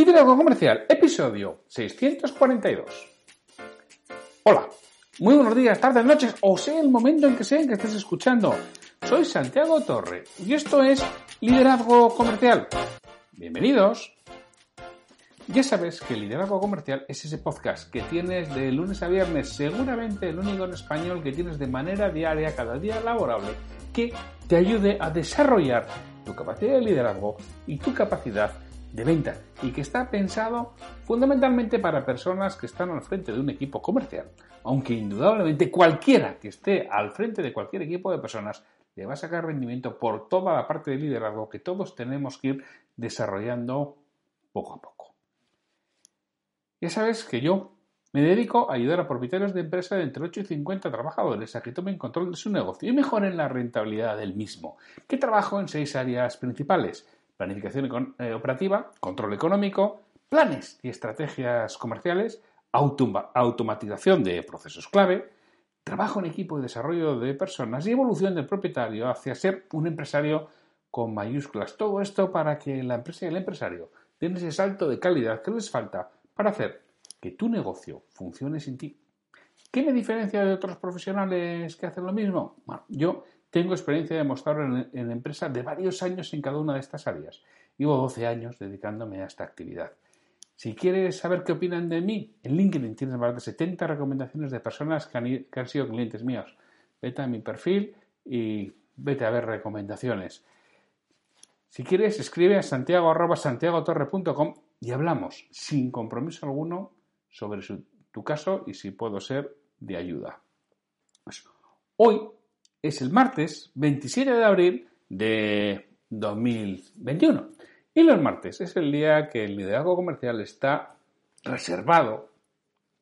Liderazgo Comercial, episodio 642. Hola, muy buenos días, tardes, noches, o sea el momento en que sea en que estés escuchando. Soy Santiago Torre y esto es Liderazgo Comercial. Bienvenidos. Ya sabes que Liderazgo Comercial es ese podcast que tienes de lunes a viernes, seguramente el único en español que tienes de manera diaria, cada día laborable, que te ayude a desarrollar tu capacidad de liderazgo y tu capacidad de venta y que está pensado fundamentalmente para personas que están al frente de un equipo comercial. Aunque indudablemente cualquiera que esté al frente de cualquier equipo de personas le va a sacar rendimiento por toda la parte de liderazgo que todos tenemos que ir desarrollando poco a poco. Ya sabes que yo me dedico a ayudar a propietarios de empresas de entre 8 y 50 trabajadores a que tomen control de su negocio y mejoren la rentabilidad del mismo, que trabajo en seis áreas principales planificación eh, operativa, control económico, planes y estrategias comerciales, automatización de procesos clave, trabajo en equipo y desarrollo de personas y evolución del propietario hacia ser un empresario con mayúsculas. Todo esto para que la empresa y el empresario den ese salto de calidad que les falta para hacer que tu negocio funcione sin ti. ¿Qué me diferencia de otros profesionales que hacen lo mismo? Bueno, yo tengo experiencia de mostrarlo en, en empresas de varios años en cada una de estas áreas. Llevo 12 años dedicándome a esta actividad. Si quieres saber qué opinan de mí, en LinkedIn tienes más de 70 recomendaciones de personas que han, sido clientes míos. Vete a mi perfil y vete a ver recomendaciones. Si quieres, escribe a santiago.santiagotorre.com y hablamos sin compromiso alguno sobre tu caso y si puedo ser de ayuda. Pues, hoy es el martes 27 de abril de 2021. Y los martes es el día que el liderazgo comercial está reservado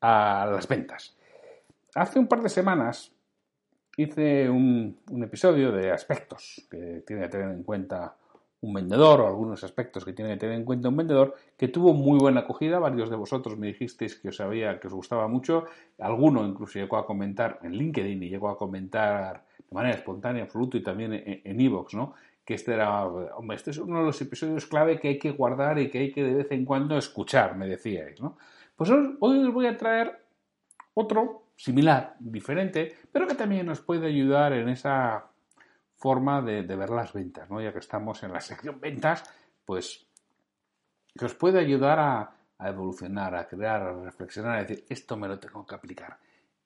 a las ventas. Hace un par de semanas hice un, un, episodio de aspectos que tiene que tener en cuenta un vendedor o algunos aspectos que tiene que tener en cuenta un vendedor que tuvo muy buena acogida. Varios de vosotros me dijisteis que os que os gustaba mucho. Alguno incluso llegó a comentar en LinkedIn y llegó a comentar de manera espontánea, absoluto y también en Evox, ¿no? Que este era, este es uno de los episodios clave que hay que guardar y que hay que de vez en cuando escuchar, me decíais, ¿no? Pues hoy, os voy a traer otro similar, diferente, pero que también nos puede ayudar en esa forma de, ver las ventas, ¿no? Ya que estamos en la sección ventas, pues que os puede ayudar a, evolucionar, a crear, a reflexionar, a decir, esto me lo tengo que aplicar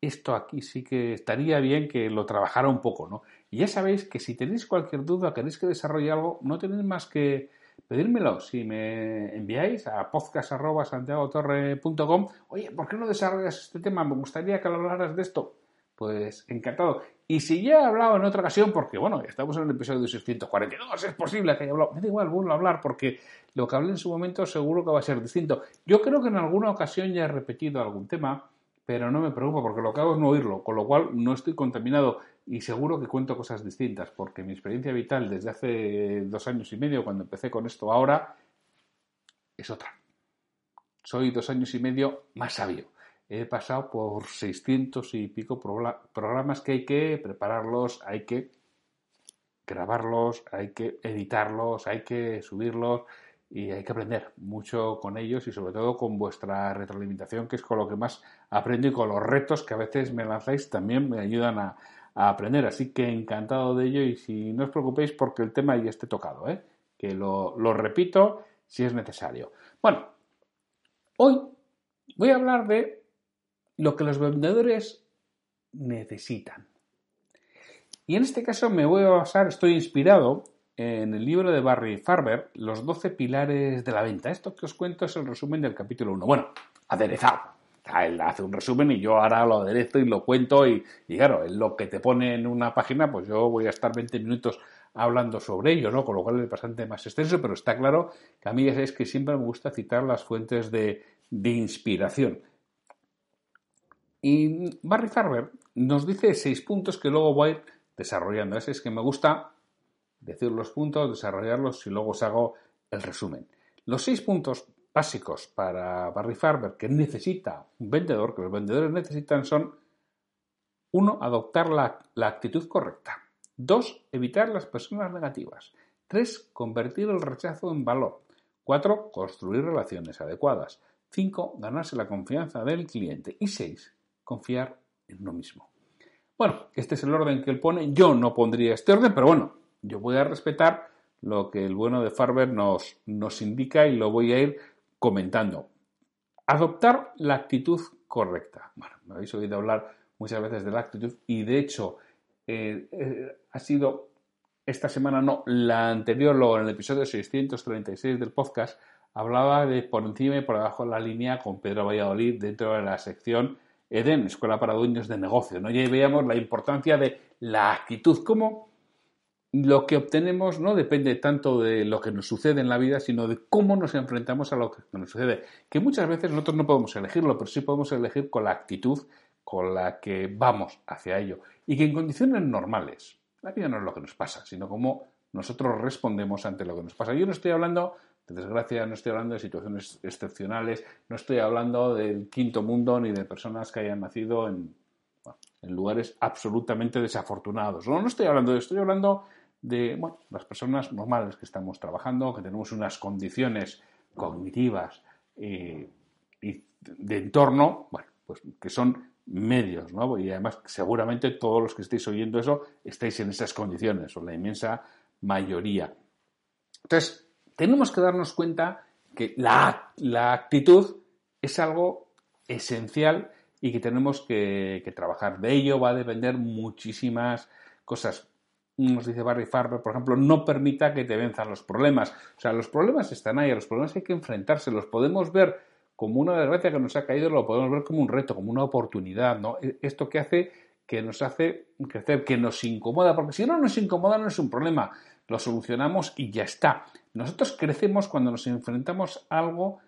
esto aquí sí que estaría bien que lo trabajara un poco, ¿no? Y ya sabéis que si tenéis cualquier duda, queréis que desarrolle algo, no tenéis más que pedírmelo. Si me enviáis a podcast.santiagotorre.com, oye, ¿por qué no desarrollas este tema? Me gustaría que hablaras de esto. Pues encantado. Y si ya he hablado en otra ocasión, porque bueno, estamos en el episodio 642, es posible que haya hablado, me da igual, vuelvo a hablar porque lo que hablé en su momento seguro que va a ser distinto. Yo creo que en alguna ocasión ya he repetido algún tema, pero no me preocupa porque lo que hago es no oírlo, con lo cual no estoy contaminado y seguro que cuento cosas distintas, porque mi experiencia vital desde hace dos años y medio, cuando empecé con esto ahora, es otra. Soy dos años y medio más sabio. He pasado por 600 y pico programas que hay que prepararlos, hay que grabarlos, hay que editarlos, hay que subirlos, y hay que aprender mucho con ellos y sobre todo con vuestra retroalimentación, que es con lo que más aprendo y con los retos que a veces me lanzáis también me ayudan a, aprender. Así que encantado de ello y si no os preocupéis porque el tema ya esté tocado, ¿eh? que lo, lo repito si es necesario. Bueno, hoy voy a hablar de lo que los vendedores necesitan. Y en este caso me voy a basar, estoy inspirado en el libro de Barry Farber, Los 12 pilares de la venta. Esto que os cuento es el resumen del capítulo 1. Bueno, aderezado. Él hace un resumen y yo ahora lo aderezo y lo cuento y, claro, lo que te pone en una página, pues yo voy a estar 20 minutos hablando sobre ello, ¿no? Con lo cual es bastante más extenso, pero está claro que a mí sabéis que siempre me gusta citar las fuentes de, de inspiración. Y Barry Farber nos dice seis puntos que luego voy a ir desarrollando. Ese es que me gusta decir los puntos, desarrollarlos y luego os hago el resumen. Los seis puntos básicos para Barry Farber que necesita un vendedor, que los vendedores necesitan son uno, adoptar la, la actitud correcta. Dos, evitar las personas negativas. Tres, convertir el rechazo en valor. Cuatro, construir relaciones adecuadas. Cinco, ganarse la confianza del cliente. Y seis, confiar en uno mismo. Bueno, este es el orden que él pone. Yo no pondría este orden, pero bueno, yo voy a respetar lo que el bueno de Farber nos, nos indica y lo voy a ir comentando. Adoptar la actitud correcta. Bueno, me habéis oído hablar muchas veces de la actitud y de hecho eh, eh, ha sido esta semana, no, la anterior, luego en el episodio 636 del podcast, hablaba de por encima y por debajo de la línea con Pedro Valladolid dentro de la sección EDEN, Escuela para Dueños de Negocio. ¿no? Y ahí veíamos la importancia de la actitud, como lo que obtenemos no depende tanto de lo que nos sucede en la vida, sino de cómo nos enfrentamos a lo que nos sucede. Que muchas veces nosotros no podemos elegirlo, pero sí podemos elegir con la actitud con la que vamos hacia ello. Y que en condiciones normales, la vida no es lo que nos pasa, sino cómo nosotros respondemos ante lo que nos pasa. Yo no estoy hablando de desgracia, no estoy hablando de situaciones excepcionales, no estoy hablando del quinto mundo ni de personas que hayan nacido en, en lugares absolutamente desafortunados. No, no estoy hablando de esto, estoy hablando de bueno, las personas normales que estamos trabajando, que tenemos unas condiciones cognitivas y de entorno, bueno, pues que son medios, ¿no? Y además seguramente todos los que estéis oyendo eso estáis en esas condiciones, o la inmensa mayoría. Entonces, tenemos que darnos cuenta que la, actitud es algo esencial y que tenemos que, que, trabajar. De ello va a depender muchísimas cosas nos dice Barry Farber, por ejemplo, no permita que te venzan los problemas. O sea, los problemas están ahí, los problemas hay que enfrentarse, los podemos ver como una desgracia que nos ha caído, lo podemos ver como un reto, como una oportunidad, ¿no? E, esto que hace que nos hace crecer, que nos incomoda, porque si no nos incomoda no es un problema, lo solucionamos y ya está. Nosotros crecemos cuando nos enfrentamos a algo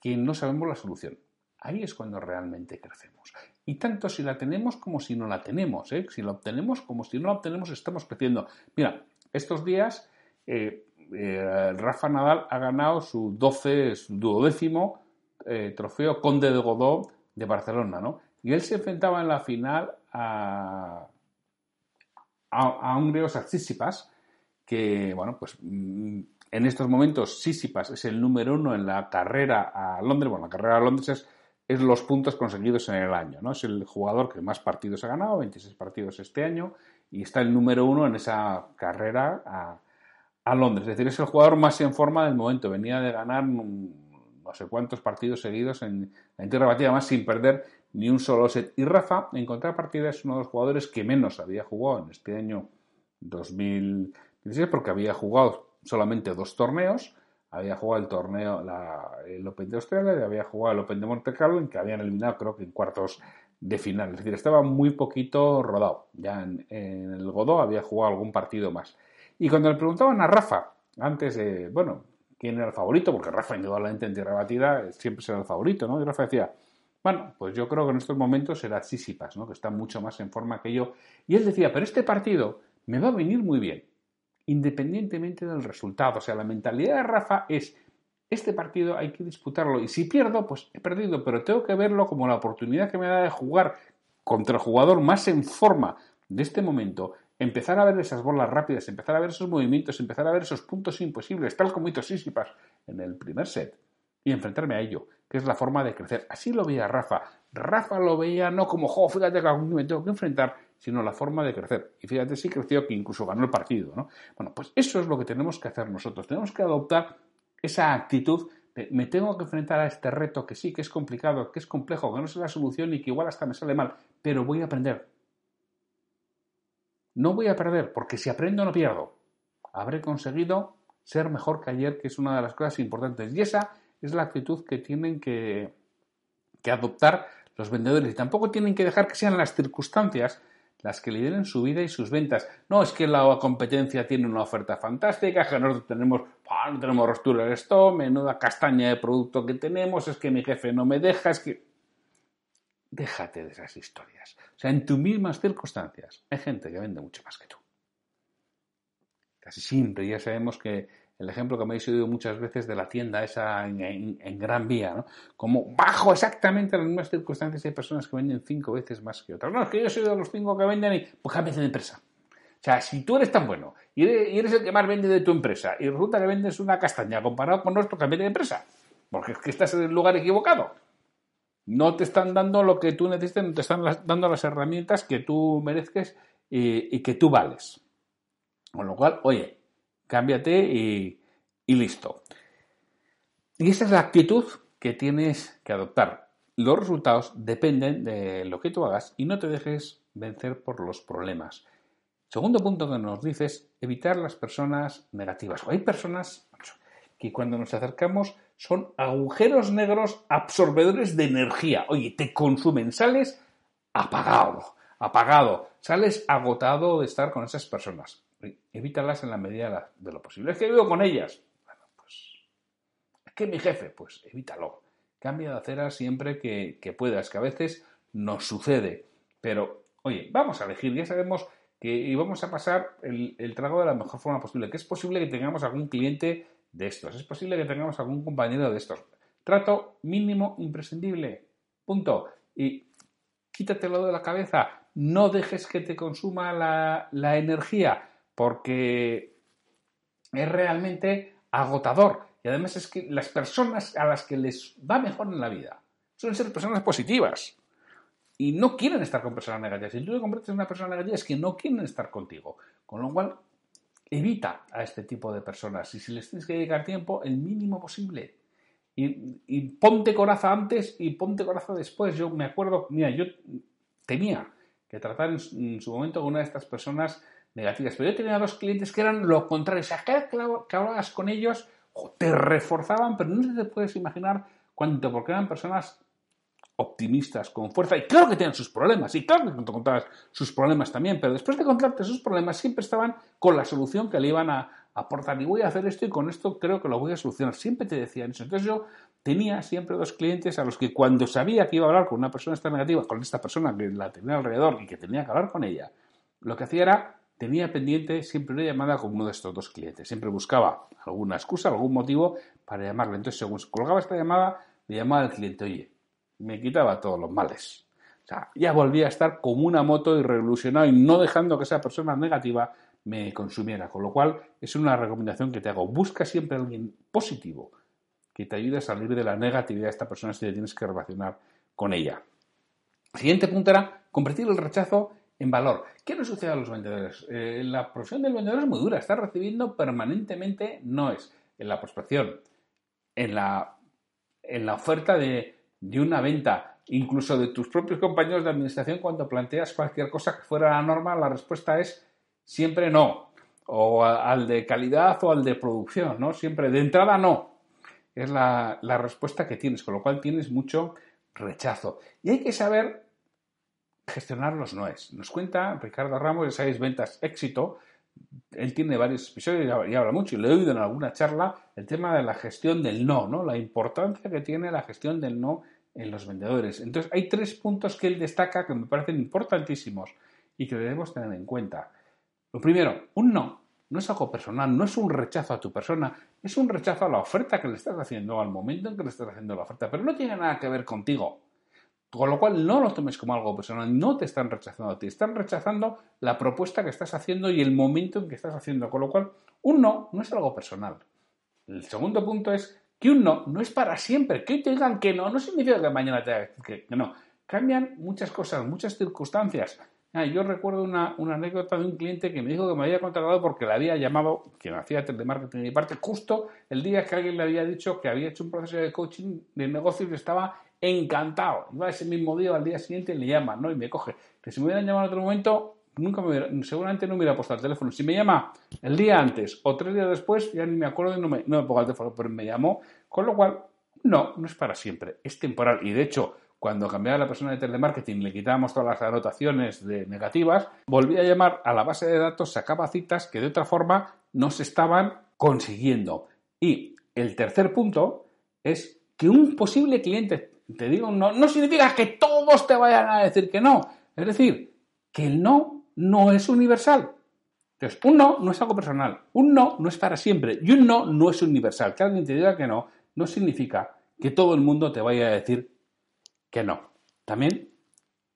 que no sabemos la solución. Ahí es cuando realmente crecemos. Y tanto si la tenemos como si no la tenemos. ¿eh? Si la obtenemos como si no la obtenemos, estamos creciendo. Mira, estos días eh, eh, Rafa Nadal ha ganado su 12, su duodécimo trofeo Conde de Godó de Barcelona, ¿no? Y él se enfrentaba en la final a, a, a un griego que, bueno, pues mm, en estos momentos Sissipas es el número uno en la carrera a Londres. Bueno, la carrera a Londres es es los puntos conseguidos en el año. ¿no? Es el jugador que más partidos ha ganado, 26 partidos este año, y está el número uno en esa carrera a, Londres. Es decir, es el jugador más en forma del momento. Venía de ganar no sé cuántos partidos seguidos en la tierra batida, más sin perder ni un solo set. Y Rafa, en contrapartida, es uno de los jugadores que menos había jugado en este año 2016, porque había jugado solamente dos torneos había jugado el torneo, el Open de Australia y había jugado el Open de Monte Carlo, en que habían eliminado creo que en cuartos de final. Es decir, estaba muy poquito rodado. Ya en, el Godó había jugado algún partido más. Y cuando le preguntaban a Rafa, antes de, bueno, quién era el favorito, porque Rafa indudablemente en tierra batida siempre será el favorito, ¿no? Y Rafa decía, bueno, pues yo creo que en estos momentos será Sisipas, ¿no? Que está mucho más en forma que yo. Y él decía, pero este partido me va a venir muy bien independientemente del resultado. O sea, la mentalidad de Rafa es, este partido hay que disputarlo y si pierdo, pues he perdido, pero tengo que verlo como la oportunidad que me da de jugar contra el jugador más en forma de este momento, empezar a ver esas bolas rápidas, empezar a ver esos movimientos, empezar a ver esos puntos imposibles, tal como hizo Sisipas en el primer set, y enfrentarme a ello, que es la forma de crecer. Así lo veía Rafa. Rafa lo veía no como, jo, fíjate que algún me tengo que enfrentar, sino la forma de crecer. Y fíjate, sí creció que incluso ganó el partido, ¿no? Bueno, pues eso es lo que tenemos que hacer nosotros. Tenemos que adoptar esa actitud de me tengo que enfrentar a este reto que sí, que es complicado, que es complejo, que no sé la solución y que igual hasta me sale mal, pero voy a aprender. No voy a perder, porque si aprendo no pierdo. Habré conseguido ser mejor que ayer, que es una de las cosas importantes. Y esa es la actitud que tienen que, que adoptar los vendedores. Y tampoco tienen que dejar que sean las circunstancias las que lideren su vida y sus ventas. No es que la competencia tiene una oferta fantástica, que nosotros tenemos, no tenemos rostura de esto, menuda castaña de producto que tenemos, es que mi jefe no me deja, es que... Déjate de esas historias. O sea, en tus mismas circunstancias hay gente que vende mucho más que tú. Casi siempre, ya sabemos que el ejemplo que me habéis oído muchas veces de la tienda esa en, Gran Vía, ¿no? Como bajo exactamente las mismas circunstancias hay personas que venden cinco veces más que otras. No, es que yo soy de los cinco que venden y pues cámbiate de empresa. O sea, si tú eres tan bueno y eres, el que más vende de tu empresa y resulta que vendes una castaña comparado con nuestro, cámbiate de empresa. Porque es que estás en el lugar equivocado. No te están dando lo que tú necesitas, no te están dando las herramientas que tú merezques y, y que tú vales. Con lo cual, oye, cámbiate y, listo. Y esa es la actitud que tienes que adoptar. Los resultados dependen de lo que tú hagas y no te dejes vencer por los problemas. Segundo punto que nos dices, evitar las personas negativas. hay personas que cuando nos acercamos son agujeros negros absorbedores de energía. Oye, te consumen, sales apagado, apagado, sales agotado de estar con esas personas evítalas en la medida de lo posible. Es que vivo con ellas. Bueno, pues. Es mi jefe, pues evítalo. Cambia de acera siempre que, puedas, que a veces nos sucede. Pero, oye, vamos a elegir, ya sabemos que y vamos a pasar el, trago de la mejor forma posible. Que es posible que tengamos algún cliente de estos, es posible que tengamos algún compañero de estos. Trato mínimo imprescindible. Punto. Y quítatelo de la cabeza. No dejes que te consuma la energía porque es realmente agotador. Y además es que las personas a las que les va mejor en la vida suelen ser personas positivas. Y no quieren estar con personas negativas. Si tú te conviertes en una persona negativa es que no quieren estar contigo. Con lo cual, evita a este tipo de personas. Y si les tienes que dedicar tiempo, el mínimo posible. Y, ponte coraza antes y ponte coraza después. Yo me acuerdo, mira, yo tenía que tratar en su momento con una de estas personas negativas. Pero yo tenía dos clientes que eran lo contrario. O sea, cada que hablabas con ellos, te reforzaban, pero no te puedes imaginar cuánto, porque eran personas optimistas, con fuerza, y claro que tenían sus problemas, y claro que te contabas sus problemas también, pero después de contarte sus problemas siempre estaban con la solución que le iban a aportar, y voy a hacer esto y con esto creo que lo voy a solucionar. Siempre te decían eso. Entonces yo tenía siempre dos clientes a los que cuando sabía que iba a hablar con una persona esta negativa, con esta persona que la tenía alrededor y que tenía que hablar con ella, lo que hacía era tenía pendiente siempre una llamada con uno de estos dos clientes. Siempre buscaba alguna excusa, algún motivo para llamarle. Entonces, según colgaba esta llamada, le llamaba al cliente, oye, me quitaba todos los males. O sea, ya volvía a estar como una moto y revolucionado y no dejando que esa persona negativa me consumiera. Con lo cual, es una recomendación que te hago. Busca siempre a alguien positivo que te ayude a salir de la negatividad de esta persona si te tienes que relacionar con ella. siguiente punto era convertir el rechazo en valor. ¿Qué nos sucede a los vendedores? Eh, la profesión del vendedor es muy dura, está recibiendo permanentemente no es en la prospección, en la, en la oferta de, de una venta, incluso de tus propios compañeros de administración cuando planteas cualquier cosa que fuera la norma, la respuesta es siempre no, o al de calidad o al de producción, ¿no? Siempre de entrada no. Es la, la respuesta que tienes, con lo cual tienes mucho rechazo. Y hay que saber gestionar los noes. Nos cuenta Ricardo Ramos de sabéis, Ventas Éxito. Él tiene varios episodios y habla mucho, y le he oído en alguna charla el tema de la gestión del no, ¿no? La importancia que tiene la gestión del no en los vendedores. Entonces, hay tres puntos que él destaca que me parecen importantísimos y que debemos tener en cuenta. Lo primero, un no no es algo personal, no es un rechazo a tu persona, es un rechazo a la oferta que le estás haciendo, al momento en que le estás haciendo la oferta, pero no tiene nada que ver contigo. Con lo cual no lo tomes como algo personal, no te están rechazando a ti, están rechazando la propuesta que estás haciendo y el momento en que estás haciendo. Con lo cual, un no no es algo personal. El segundo punto es que un no no es para siempre. Que hoy te digan que no, no significa que mañana te digan que, no. Cambian muchas cosas, muchas circunstancias. Ah, yo recuerdo una, anécdota de un cliente que me dijo que me había contratado porque le había llamado, quien hacía telemarketing de mi parte, justo el día que alguien le había dicho que había hecho un proceso de coaching de negocios y estaba encantado. Iba ese mismo día, al día siguiente, le llama, ¿no? Y me coge. Que si me hubieran llamado en otro momento, nunca me hubiera, seguramente no me hubiera puesto el teléfono. Si me llama el día antes o tres días después, ya ni me acuerdo y no me, no me pongo el teléfono, pero me llamó. Con lo cual, no, no es para siempre, es temporal. Y de hecho, cuando cambiaba la persona de telemarketing, le quitábamos todas las anotaciones de negativas, volvía a llamar a la base de datos, sacaba citas que de otra forma no se estaban consiguiendo. Y el tercer punto es que un posible cliente te diga un no, no significa que todos te vayan a decir que no. Es decir, que el no no es universal. Entonces, un no no es algo personal, un no no es para siempre y un no no es universal. Que alguien te diga que no no significa que todo el mundo te vaya a decir que no. También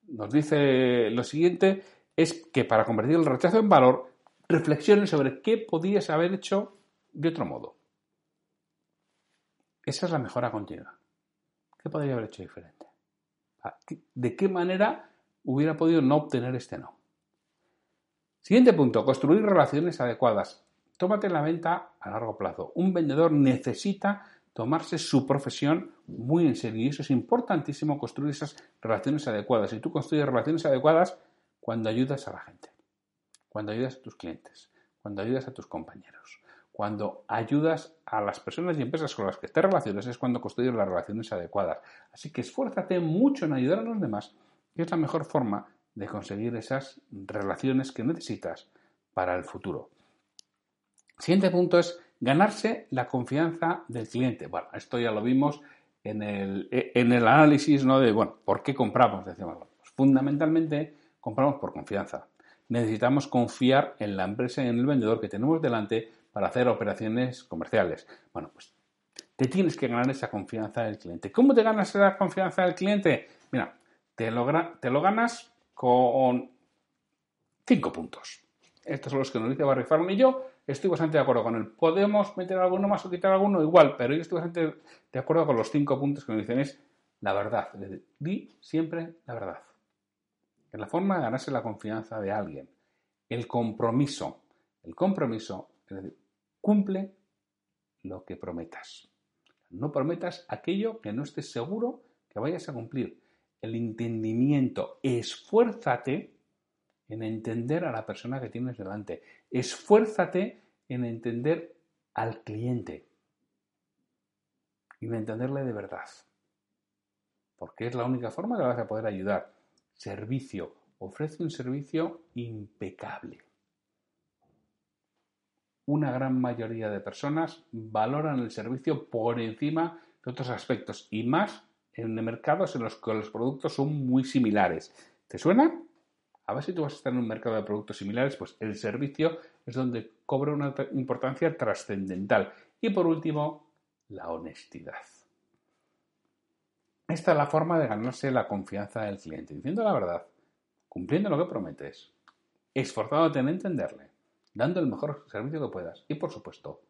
nos dice lo siguiente, es que para convertir el rechazo en valor, reflexiones sobre qué podías haber hecho de otro modo. Esa es la mejora continua. ¿Qué podría haber hecho diferente? ¿De qué manera hubiera podido no obtener este no? Siguiente punto, construir relaciones adecuadas. Tómate la venta a largo plazo. Un vendedor necesita tomarse su profesión muy en serio y eso es importantísimo construir esas relaciones adecuadas. Y tú construyes relaciones adecuadas cuando ayudas a la gente, cuando ayudas a tus clientes, cuando ayudas a tus compañeros, cuando ayudas a las personas y empresas con las que te relacionas es cuando construyes las relaciones adecuadas. Así que esfuérzate mucho en ayudar a los demás, que es la mejor forma de conseguir esas relaciones que necesitas para el futuro. Siguiente punto es ganarse la confianza del cliente. Bueno, esto ya lo vimos en el, análisis ¿no? de, bueno, ¿por qué compramos? Decimos, pues fundamentalmente compramos por confianza. Necesitamos confiar en la empresa y en el vendedor que tenemos delante para hacer operaciones comerciales. Bueno, pues te tienes que ganar esa confianza del cliente. ¿Cómo te ganas esa confianza del cliente? Mira, te lo, ganas con cinco puntos. Estos son los que nos dice Barry Farm y yo estoy bastante de acuerdo con él. Podemos meter alguno más o quitar alguno igual, pero yo estoy bastante de acuerdo con los cinco puntos que nos dicen es la verdad. di siempre la verdad. Es la forma de ganarse la confianza de alguien. El compromiso. El compromiso, es decir, cumple lo que prometas. No prometas aquello que no estés seguro que vayas a cumplir. El entendimiento. Esfuérzate en entender a la persona que tienes delante. Esfuérzate en entender al cliente y en entenderle de verdad. Porque es la única forma que vas a poder ayudar. Servicio. Ofrece un servicio impecable. Una gran mayoría de personas valoran el servicio por encima de otros aspectos y más en mercados en los que los productos son muy similares. ¿Te suena? A ver si tú vas a estar en un mercado de productos similares, pues el servicio es donde cobra una importancia trascendental. Y por último, la honestidad. Esta es la forma de ganarse la confianza del cliente, diciendo la verdad, cumpliendo lo que prometes, esforzándote en entenderle, dando el mejor servicio que puedas y, por supuesto,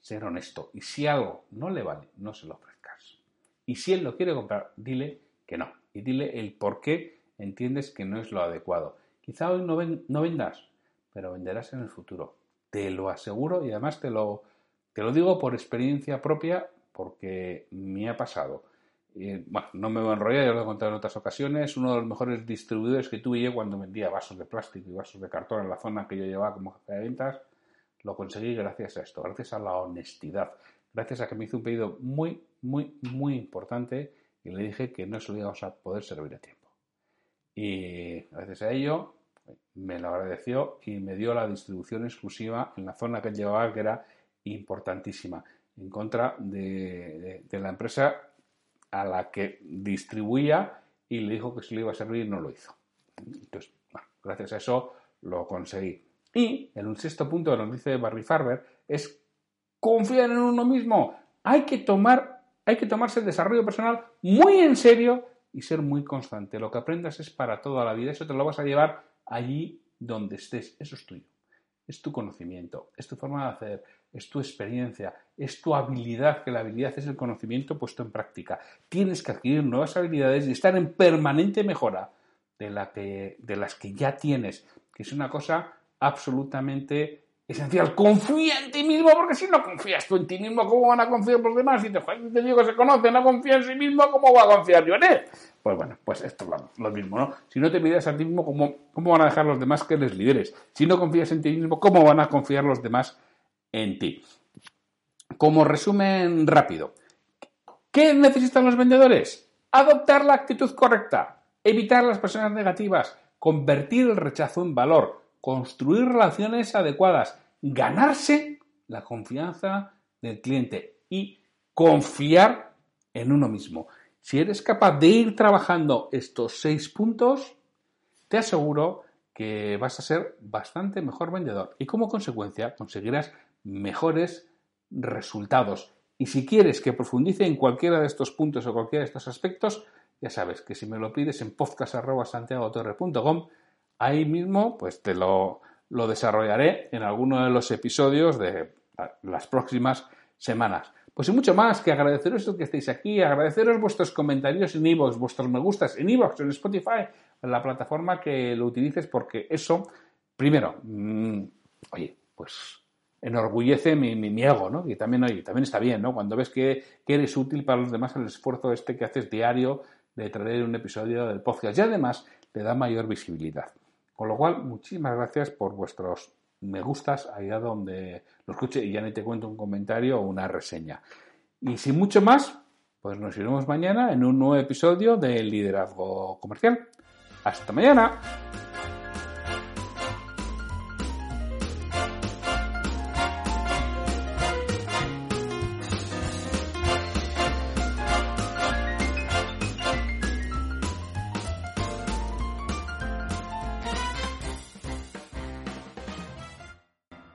ser honesto. Y si algo no le vale, no se lo ofrezcas. Y si él lo quiere comprar, dile que no. Y dile el por qué entiendes que no es lo adecuado. Quizá hoy no, no vendas, pero venderás en el futuro. Te lo aseguro y además te lo, te lo digo por experiencia propia porque me ha pasado. Bueno, no me voy a enrollar, ya lo he contado en otras ocasiones. Uno de los mejores distribuidores que tuve yo cuando vendía vasos de plástico y vasos de cartón en la zona que yo llevaba como jefe de ventas, lo conseguí gracias a esto, gracias a la honestidad, gracias a que me hizo un pedido muy, muy, muy importante y le dije que no se lo íbamos a poder servir a tiempo. Y gracias a ello me lo agradeció y me dio la distribución exclusiva en la zona que llevaba, que era importantísima, en contra de, la empresa a la que distribuía y le dijo que se le iba a servir no lo hizo. Entonces, gracias a eso lo conseguí. Y en un sexto punto que nos dice Barry Farber es confiar en uno mismo. Hay que tomar, hay que tomarse el desarrollo personal muy en serio y ser muy constante. Lo que aprendas es para toda la vida. Eso te lo vas a llevar allí donde estés. Eso es tuyo. Es tu conocimiento, es tu forma de hacer, es tu experiencia, es tu habilidad, que la habilidad es el conocimiento puesto en práctica. Tienes que adquirir nuevas habilidades y estar en permanente mejora de, las que ya tienes, que es una cosa absolutamente esencial. Confía en ti mismo, porque si no confías tú en ti mismo, ¿cómo van a confiar los demás? Si te, digo que se conoce, no confía en sí mismo, ¿cómo va a confiar yo en él? Pues bueno, pues esto es lo, mismo, ¿no? Si no te miras a ti mismo, ¿cómo, ¿cómo van a dejar los demás que les lideres? Si no confías en ti mismo, ¿cómo van a confiar los demás en ti? Como resumen rápido, ¿qué necesitan los vendedores? adoptar la actitud correcta, evitar las personas negativas, convertir el rechazo en valor, construir relaciones adecuadas, ganarse la confianza del cliente y confiar en uno mismo. Si eres capaz de ir trabajando estos seis puntos, te aseguro que vas a ser bastante mejor vendedor y como consecuencia conseguirás mejores resultados. Y si quieres que profundice en cualquiera de estos puntos o cualquiera de estos aspectos, ya sabes que si me lo pides en podcast.santiagotorre.com, ahí mismo pues te lo, lo desarrollaré en alguno de los episodios de las próximas semanas. Pues y mucho más que agradeceros que estéis aquí, agradeceros vuestros comentarios en iVoox, vuestros me gustas en iVoox, en Spotify, en la plataforma que lo utilices, porque eso, primero, mmm, oye, pues enorgullece mi, mi, mi, ego, ¿no? Y también, oye, también está bien, ¿no? Cuando ves que, que, eres útil para los demás el esfuerzo este que haces diario de traer un episodio del podcast y además le da mayor visibilidad. Con lo cual, muchísimas gracias por vuestros me gustas allá donde lo escuche y ya ni te cuento un comentario o una reseña. Y sin mucho más, pues nos iremos mañana en un nuevo episodio de Liderazgo Comercial. Hasta mañana.